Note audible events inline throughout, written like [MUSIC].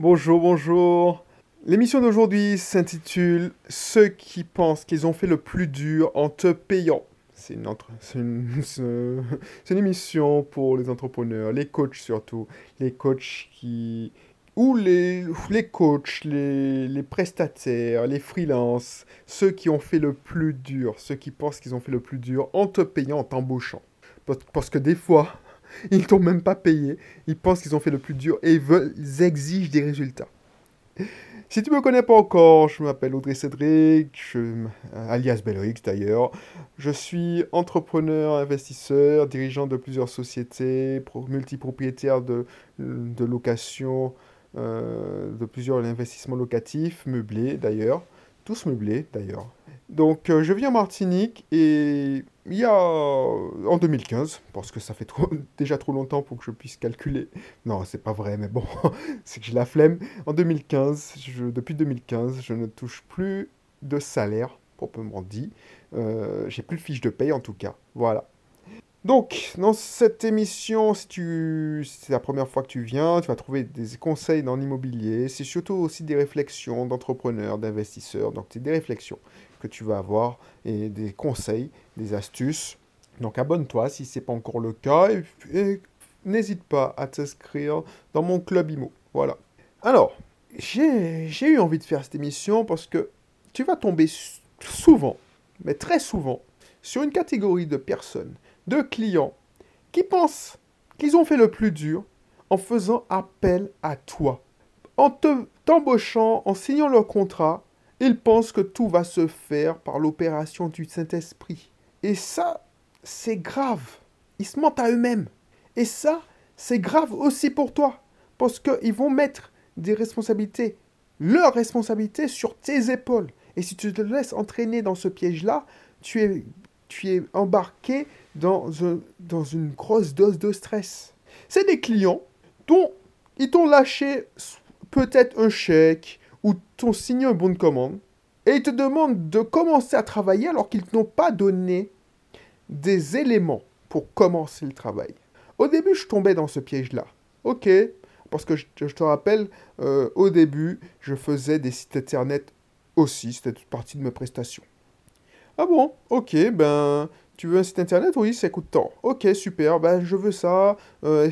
Bonjour, bonjour. L'émission d'aujourd'hui s'intitule Ceux qui pensent qu'ils ont fait le plus dur en te payant. C'est une, entre- une, [LAUGHS] une émission pour les entrepreneurs, les coachs surtout, les coachs qui... ou les, les coachs, les, les prestataires, les freelances, ceux qui ont fait le plus dur, ceux qui pensent qu'ils ont fait le plus dur en te payant, en t'embauchant. Parce que des fois, ils t'ont même pas payé, ils pensent qu'ils ont fait le plus dur et ils, exigent des résultats. Si tu me connais pas encore, je m'appelle Audrey Cédric, je m- alias Belrix d'ailleurs. Je suis entrepreneur, investisseur, dirigeant de plusieurs sociétés, pro- multipropriétaire de, de location, euh, de plusieurs investissements locatifs, meublés d'ailleurs, tous meublés d'ailleurs. Donc euh, je vis en Martinique et il y a en 2015, parce que ça fait [LAUGHS] déjà trop longtemps pour que je puisse calculer. Non, c'est pas vrai, mais bon, [LAUGHS] c'est que j'ai la flemme. En 2015, je- depuis 2015, je ne touche plus de salaire, proprement dit. Euh, j'ai plus de fiche de paye en tout cas. Voilà. Donc, dans cette émission, si tu, si c'est la première fois que tu viens, tu vas trouver des conseils dans l'immobilier. C'est surtout aussi des réflexions d'entrepreneurs, d'investisseurs. Donc, c'est des réflexions que tu vas avoir et des conseils, des astuces. Donc, abonne-toi si ce n'est pas encore le cas et, n'hésite pas à t'inscrire dans mon club IMO. Voilà. Alors, j'ai eu envie de faire cette émission parce que tu vas tomber souvent, mais très souvent, sur une catégorie de personnes, de clients, qui pensent qu'ils ont fait le plus dur en faisant appel à toi. En te t'embauchant, en signant leur contrat, ils pensent que tout va se faire par l'opération du Saint-Esprit. Et ça, c'est grave. Ils se mentent à eux-mêmes. Et ça, c'est grave aussi pour toi. Parce qu'ils vont mettre des responsabilités, leurs responsabilités sur tes épaules. Et si tu te laisses entraîner dans ce piège-là, tu es, tu es embarqué dans, un- dans une grosse dose de stress. C'est des clients dont ils t'ont lâché peut-être un chèque ou t'ont signé un bon de commande et ils te demandent de commencer à travailler alors qu'ils n'ont pas donné des éléments pour commencer le travail. Au début, je tombais dans ce piège-là. Ok, parce que je, te rappelle, euh, au début, je faisais des sites internet aussi, c'était toute partie de mes prestations. Ah bon, ok, ben, tu veux un site internet? Oui, ça coûte tant. Ok, super, ben, je veux ça. euh,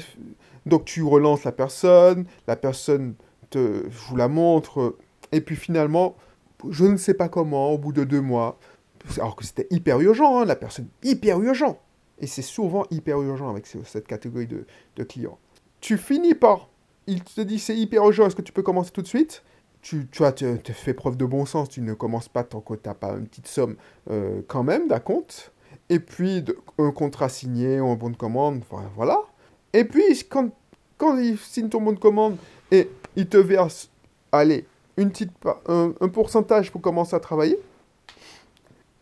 donc, tu relances la personne, la personne je vous la montre, et puis finalement, je ne sais pas comment, au bout de deux mois, alors que c'était hyper urgent, hein, la personne hyper urgent. Et c'est souvent hyper urgent avec ce- cette catégorie de, clients. Tu finis par, il te dit c'est hyper urgent, est-ce que tu peux commencer tout de suite? Tu, tu as te fait preuve de bon sens, tu ne commences pas tant que tu n'as pas une petite somme euh, quand même d'un compte. Et puis un contrat signé ou un bon de commande, voilà. Et puis quand, quand il signe ton bon de commande et il te verse, allez, une petite, un, pourcentage pour commencer à travailler,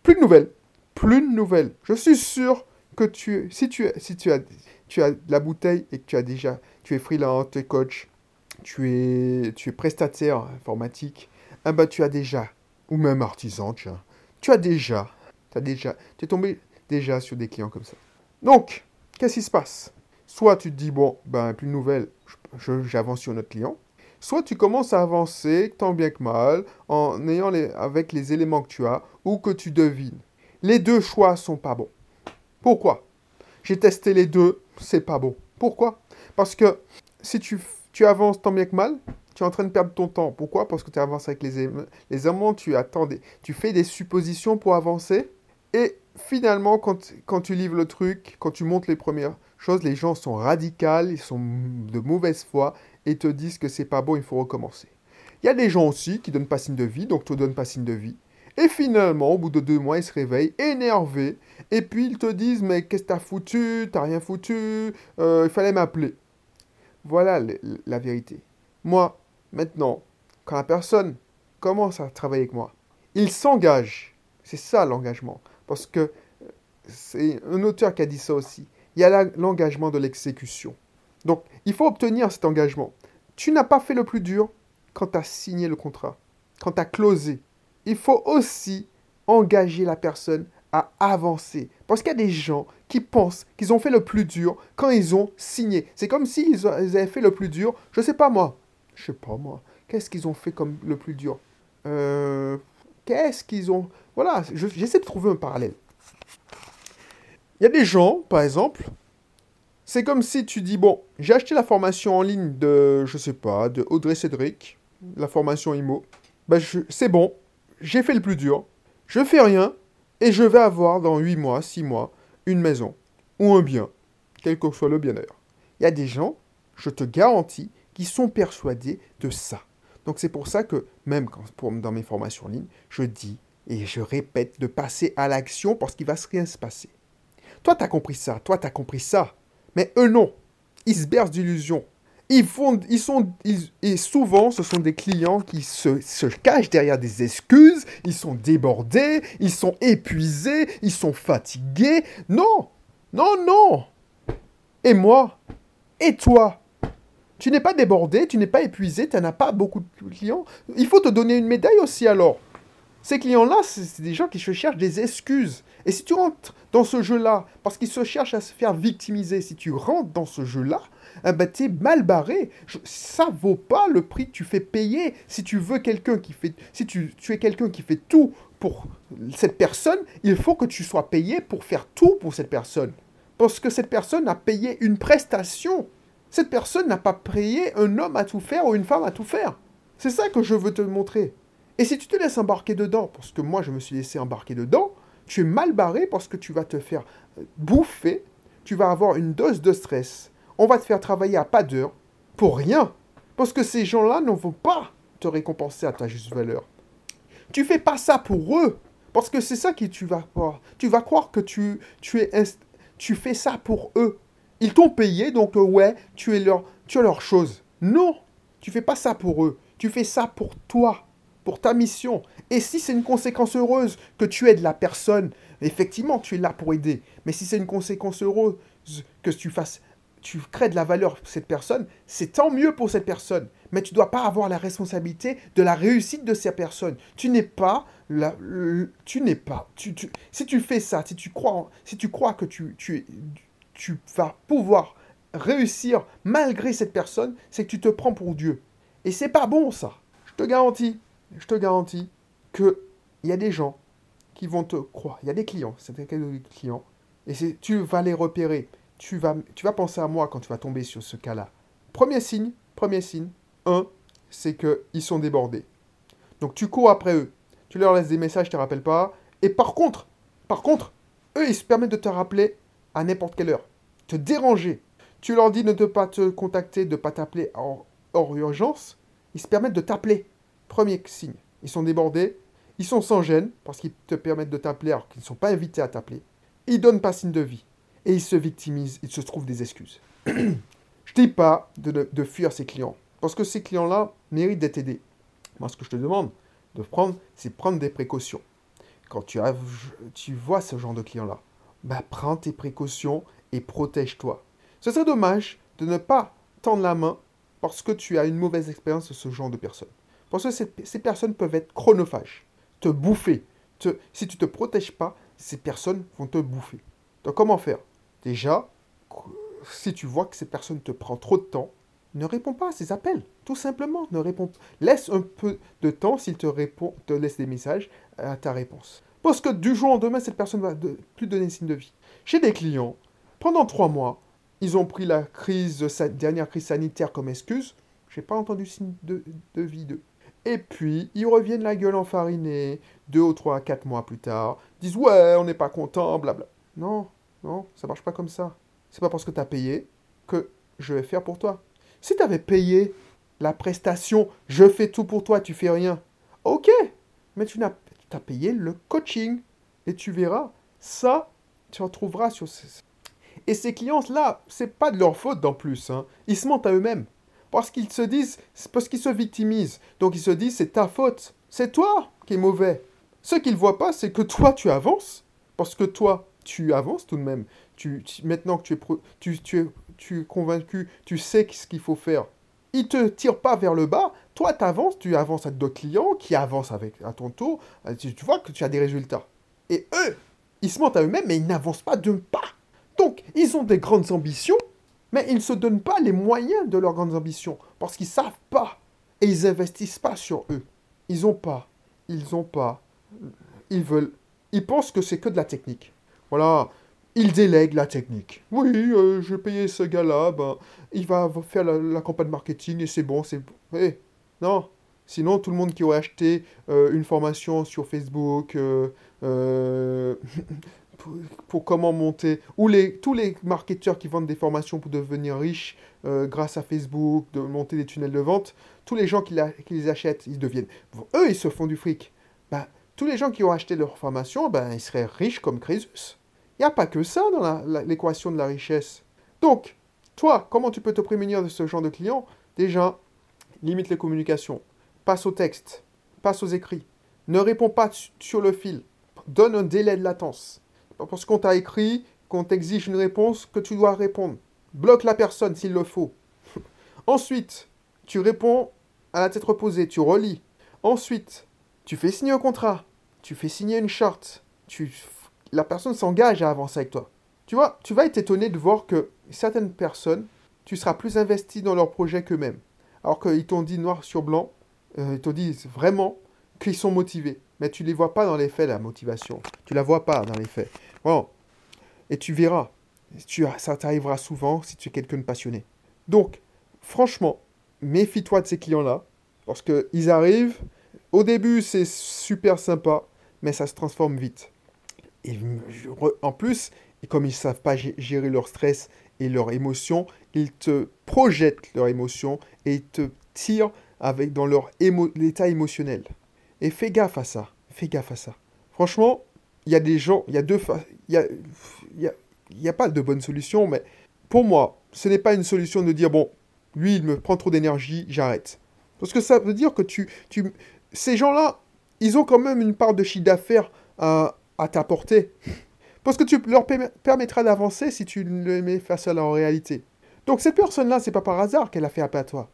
plus de nouvelles. Plus de nouvelles. Je suis sûr que tu, si tu, si tu as, tu as la bouteille et que tu as déjà, tu es freelance, tu es coach, tu es, tu es prestataire informatique, ah bah tu as déjà, ou même artisan, tu as déjà, tu as déjà, tu es tombé déjà sur des clients comme ça. Donc, qu'est-ce qui se passe? Soit tu te dis, bon, ben plus de nouvelles, j'avance sur notre client, soit tu commences à avancer tant bien que mal en ayant les, avec les éléments que tu as ou que tu devines. Les deux choix sont pas bons. Pourquoi? J'ai testé les deux, c'est pas bon. Pourquoi? Parce que si tu, tu avances tant bien que mal, tu es en train de perdre ton temps. Pourquoi? Parce que tu avances avec les, les éléments, tu attends des- tu fais des suppositions pour avancer. Et finalement, quand, quand tu livres le truc, quand tu montes les premières choses, les gens sont radicaux, ils sont de mauvaise foi et te disent que c'est pas bon, il faut recommencer. Il y a des gens aussi qui donnent pas signe de vie, donc te donnent pas signe de vie. Et finalement, au bout de deux mois, ils se réveillent énervés. Et puis ils te disent Mais qu'est-ce que t'as foutu? T'as rien foutu? Euh, Il fallait m'appeler. Voilà la vérité. Moi, maintenant, quand la personne commence à travailler avec moi, il s'engage. C'est ça l'engagement. Parce que euh, c'est un auteur qui a dit ça aussi. Il y a l'engagement de l'exécution. Donc, il faut obtenir cet engagement. Tu n'as pas fait le plus dur quand tu as signé le contrat, quand tu as closé. Il faut aussi engager la personne à avancer. Parce qu'il y a des gens qui pensent qu'ils ont fait le plus dur quand ils ont signé. C'est comme s'ils avaient fait le plus dur, je sais pas moi. je sais pas moi, qu'est-ce qu'ils ont fait comme le plus dur? Euh, Qu'est-ce qu'ils ont... Voilà, j'essaie de trouver un parallèle. Il y a des gens, par exemple, c'est comme si tu dis, bon, j'ai acheté la formation en ligne de, je sais pas, de Audrey Cédric, la formation IMO. Ben, c'est bon, j'ai fait le plus dur, je fais rien, et je vais avoir dans 8 mois, 6 mois, une maison, ou un bien, quel que soit le bien d'ailleurs. Il y a des gens, je te garantis, qui sont persuadés de ça. Donc c'est pour ça que, même quand, dans mes formations en ligne, je dis et je répète de passer à l'action parce qu'il va rien se passer. Toi, tu as compris ça, toi, tu as compris ça. Mais eux, non. Ils se bercent d'illusions. Ils font, ils sont, et souvent, ce sont des clients qui se, se, cachent derrière des excuses, ils sont débordés, ils sont épuisés, ils sont fatigués. Non, non, non. Et moi Et toi? Tu n'es pas débordé, tu n'es pas épuisé, tu n'as pas beaucoup de clients. Il faut te donner une médaille aussi alors. Ces clients-là, c'est des gens qui se cherchent des excuses. Et si tu rentres dans ce jeu-là, parce qu'ils se cherchent à se faire victimiser, si tu rentres dans ce jeu-là, eh ben, mal barré. Ça vaut pas le prix que tu fais payer. Si tu veux quelqu'un qui fait, si tu es quelqu'un qui fait tout pour cette personne, il faut que tu sois payé pour faire tout pour cette personne. Parce que cette personne a payé une prestation. Cette personne n'a pas payé un homme à tout faire ou une femme à tout faire. C'est ça que je veux te montrer. Et si tu te laisses embarquer dedans, parce que moi je me suis laissé embarquer dedans, tu es mal barré parce que tu vas te faire euh, bouffer, tu vas avoir une dose de stress, on va te faire travailler à pas d'heure pour rien. Parce que ces gens-là ne vont pas te récompenser à ta juste valeur. Tu fais pas ça pour eux. Parce que c'est ça que tu vas croire. Tu vas croire que tu, tu, es tu fais ça pour eux. Ils t'ont payé, donc euh, ouais, tu es leur, tu as leur chose. Non, tu fais pas ça pour eux. Tu fais ça pour toi, pour ta mission. Et si c'est une conséquence heureuse que tu aides la personne, effectivement, tu es là pour aider. Mais si c'est une conséquence heureuse que tu fasses tu crées de la valeur pour cette personne, c'est tant mieux pour cette personne. Mais tu ne dois pas avoir la responsabilité de la réussite de cette personne. Tu n'es pas la, tu n'es pas. Si tu fais ça, si tu crois, si tu crois que tu, tu, tu vas pouvoir réussir malgré cette personne, c'est que tu te prends pour Dieu. Et c'est pas bon ça. Je te garantis, je te garantis que il y a des gens qui vont te croire. Il y a des clients, c'est des clients, et tu vas les repérer tu vas, penser à moi quand tu vas tomber sur ce cas-là. Premier signe, premier signe, un, c'est qu'ils sont débordés. Donc tu cours après eux. Tu leur laisses des messages, tu ne te rappelles pas. Et par contre, par contre, eux, ils se permettent de te rappeler à n'importe quelle heure. Te déranger. Tu leur dis de ne pas te contacter, de ne pas t'appeler hors urgence. Ils se permettent de t'appeler. Premier signe. Ils sont débordés. Ils sont sans gêne parce qu'ils te permettent de t'appeler alors qu'ils ne sont pas invités à t'appeler. Ils donnent pas signe de vie et il se victimise, il se trouve des excuses. [CLEARS THROAT] je dis pas de, fuir ces clients, parce que ces clients-là méritent d'être aidés. Moi, ce que je te demande de prendre, c'est prendre des précautions. Quand tu, vois ce genre de clients-là, bah, prends tes précautions et protège-toi. Ce serait dommage de ne pas tendre la main parce que tu as une mauvaise expérience de ce genre de personnes. Parce que ces, ces personnes peuvent être chronophages, te bouffer. Si tu ne te protèges pas, ces personnes vont te bouffer. Donc comment faire? Déjà, si tu vois que cette personne te prend trop de temps, ne réponds pas à ses appels. Tout simplement, ne réponds Laisse un peu de temps s'il te répond, te des messages à ta réponse. Parce que du jour au lendemain, cette personne va plus donner signe de vie. Chez des clients, pendant trois mois, ils ont pris la crise, dernière crise sanitaire comme excuse. Je n'ai pas entendu signe de, de vie d'eux. Et puis, ils reviennent la gueule enfarinée, deux ou trois, quatre mois plus tard, disent ouais, on n'est pas content, blabla. Non, non, ça marche pas comme ça. C'est pas parce que tu as payé que je vais faire pour toi. Si tu avais payé la prestation, je fais tout pour toi, tu fais rien. Ok, mais tu as, as payé le coaching. Et tu verras, ça, tu en trouveras sur... Et ces clients-là, c'est pas de leur faute en plus. Hein. Ils se mentent à eux-mêmes. Parce qu'ils se disent, parce qu'ils se victimisent. Donc ils se disent, c'est ta faute. C'est toi qui es mauvais. Ce qu'ils ne voient pas, c'est que toi, tu avances. Parce que toi, tu avances tout de même. Tu, maintenant que tu es, tu, es, tu es convaincu, tu sais ce qu'il faut faire. Il te tire pas vers le bas. Toi, tu avances, tu avances avec d'autres clients qui avancent avec, à ton tour. Euh, tu, vois que tu as des résultats. Et eux, ils se mentent à eux-mêmes, mais ils n'avancent pas d'un pas. Donc, ils ont des grandes ambitions, mais ils ne se donnent pas les moyens de leurs grandes ambitions. Parce qu'ils ne savent pas. Et ils investissent pas sur eux. Ils ont pas. Ils ont pas. Ils veulent. Ils pensent que c'est que de la technique. Voilà. Ils délèguent la technique. Oui, euh, je vais payer ce gars-là, ben, il va faire la, campagne marketing et c'est bon, c'est... Eh, non, Sinon, tout le monde qui aurait acheté euh, une formation sur Facebook euh, euh, [LAUGHS] pour, comment monter, ou les, tous les marketeurs qui vendent des formations pour devenir riches grâce à Facebook, de monter des tunnels de vente, tous les gens qui, les achètent, ils deviennent... eux, ils se font du fric. Ben, tous les gens qui ont acheté leur formation, ben, ils seraient riches comme Crésus. Il n'y a pas que ça dans l'équation de la richesse. Donc, toi, comment tu peux te prémunir de ce genre de clients Déjà, limite les communications passe au texte, passe aux écrits. Ne réponds pas sur le fil. Donne un délai de latence. Parce qu'on t'a écrit, qu'on t'exige une réponse, que tu dois répondre. Bloque la personne s'il le faut. [LAUGHS] Ensuite, tu réponds à la tête reposée, tu relis. Ensuite, tu fais signer un contrat, tu fais signer une charte, tu... la personne s'engage à avancer avec toi. Tu vois, tu vas être étonné de voir que certaines personnes, tu seras plus investi dans leur projet qu'eux-mêmes. Alors qu'ils t'ont dit noir sur blanc, euh, ils te disent vraiment qu'ils sont motivés. Mais tu ne les vois pas dans les faits, la motivation. Tu la vois pas dans les faits. Bon. Et tu verras. Ça t'arrivera souvent si tu es quelqu'un de passionné. Donc, franchement, méfie-toi de ces clients-là. Parce qu'ils arrivent. Au début, c'est super sympa. Mais ça se transforme vite. Et en plus, comme ils ne savent pas gérer leur stress et leurs émotions, ils te projettent leurs émotions et ils te tirent avec dans leur l'état émotionnel. Et fais gaffe à ça. Fais gaffe à ça. Franchement, il y a des gens, il y a deux il y a, y, a, pas de bonne solution, mais pour moi, ce n'est pas une solution de dire, bon, lui, il me prend trop d'énergie, j'arrête. Parce que ça veut dire que tu, tu ces gens-là, ils ont quand même une part de chiffre d'affaires à, t'apporter. Parce que tu leur permettras d'avancer si tu le mets face à leur réalité. Donc cette personne-là, c'est pas par hasard qu'elle a fait appel à toi.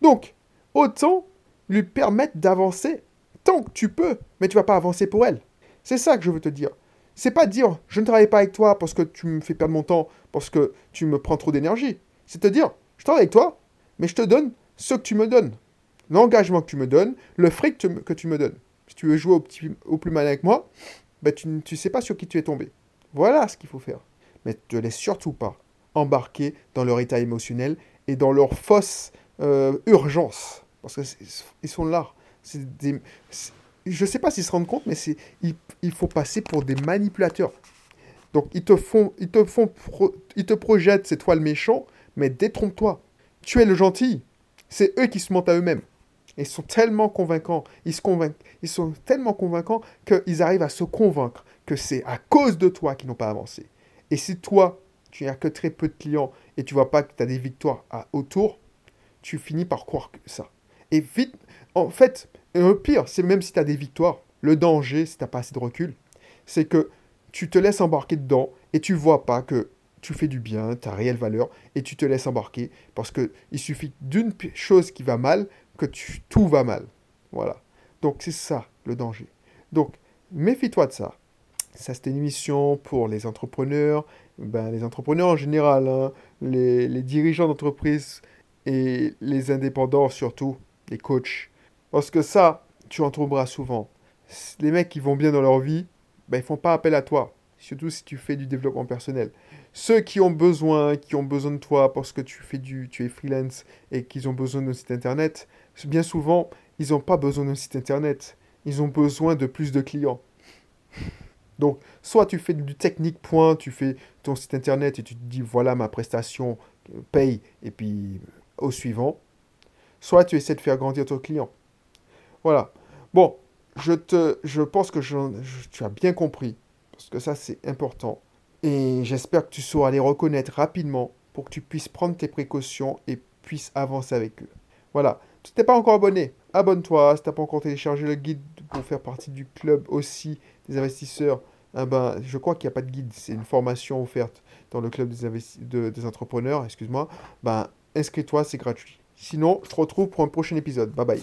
Donc, autant lui permettre d'avancer tant que tu peux, mais tu vas pas avancer pour elle. C'est ça que je veux te dire. C'est pas dire je ne travaille pas avec toi parce que tu me fais perdre mon temps, parce que tu me prends trop d'énergie. C'est te dire je travaille avec toi, mais je te donne ce que tu me donnes. L'engagement que tu me donnes, le fric que tu me donnes. Si tu veux jouer au, plus mal avec moi, ben tu ne sais pas sur qui tu es tombé. Voilà ce qu'il faut faire. Mais ne te laisse surtout pas embarquer dans leur état émotionnel et dans leur fausse euh, urgence. Parce qu'ils sont là. Des, je ne sais pas s'ils se rendent compte, mais il, il faut passer pour des manipulateurs. Donc ils te font, ils te font, ils te projettent, c'est toi le méchant, mais détrompe-toi. Tu es le gentil. C'est eux qui se mentent à eux-mêmes. Ils sont tellement convaincants, ils se convainquent, ils sont tellement convaincants qu'ils arrivent à se convaincre que c'est à cause de toi qu'ils n'ont pas avancé. Et si toi, tu n'as que très peu de clients et tu vois pas que tu as des victoires à, autour, tu finis par croire que ça. Et vite, en fait, le pire, c'est même si tu as des victoires, le danger, si tu pas assez de recul, c'est que tu te laisses embarquer dedans et tu vois pas que tu fais du bien, tu as réelle valeur, et tu te laisses embarquer parce qu'il suffit d'une chose qui va mal que tout va mal. Voilà. Donc c'est ça le danger. Donc méfie-toi de ça. Ça, c'était une émission pour les entrepreneurs, ben, les entrepreneurs en général, hein, les, les dirigeants d'entreprise et les indépendants surtout, les coachs. Parce que ça, tu en trouveras souvent. Les mecs qui vont bien dans leur vie, ben, ils font pas appel à toi. Surtout si tu fais du développement personnel. Ceux qui ont besoin, qui ont besoin de toi parce que tu fais du, tu es freelance et qu'ils ont besoin d'un site internet, bien souvent, ils n'ont pas besoin d'un site internet. Ils ont besoin de plus de clients. Donc, soit tu fais du technique point, tu fais ton site internet et tu te dis voilà ma prestation, paye, et puis au suivant, soit tu essaies de faire grandir ton client. Voilà. Bon, je, te, je pense que tu as bien compris, parce que ça c'est important. Et j'espère que tu sauras les reconnaître rapidement pour que tu puisses prendre tes précautions et puisses avancer avec eux. Voilà. Si tu n'es pas encore abonné, abonne-toi. Si tu n'as pas encore téléchargé le guide pour faire partie du club aussi des investisseurs, eh ben, je crois qu'il n'y a pas de guide. C'est une formation offerte dans le club des, des entrepreneurs, excuse-moi. Ben, inscris-toi, c'est gratuit. Sinon, je te retrouve pour un prochain épisode. Bye bye.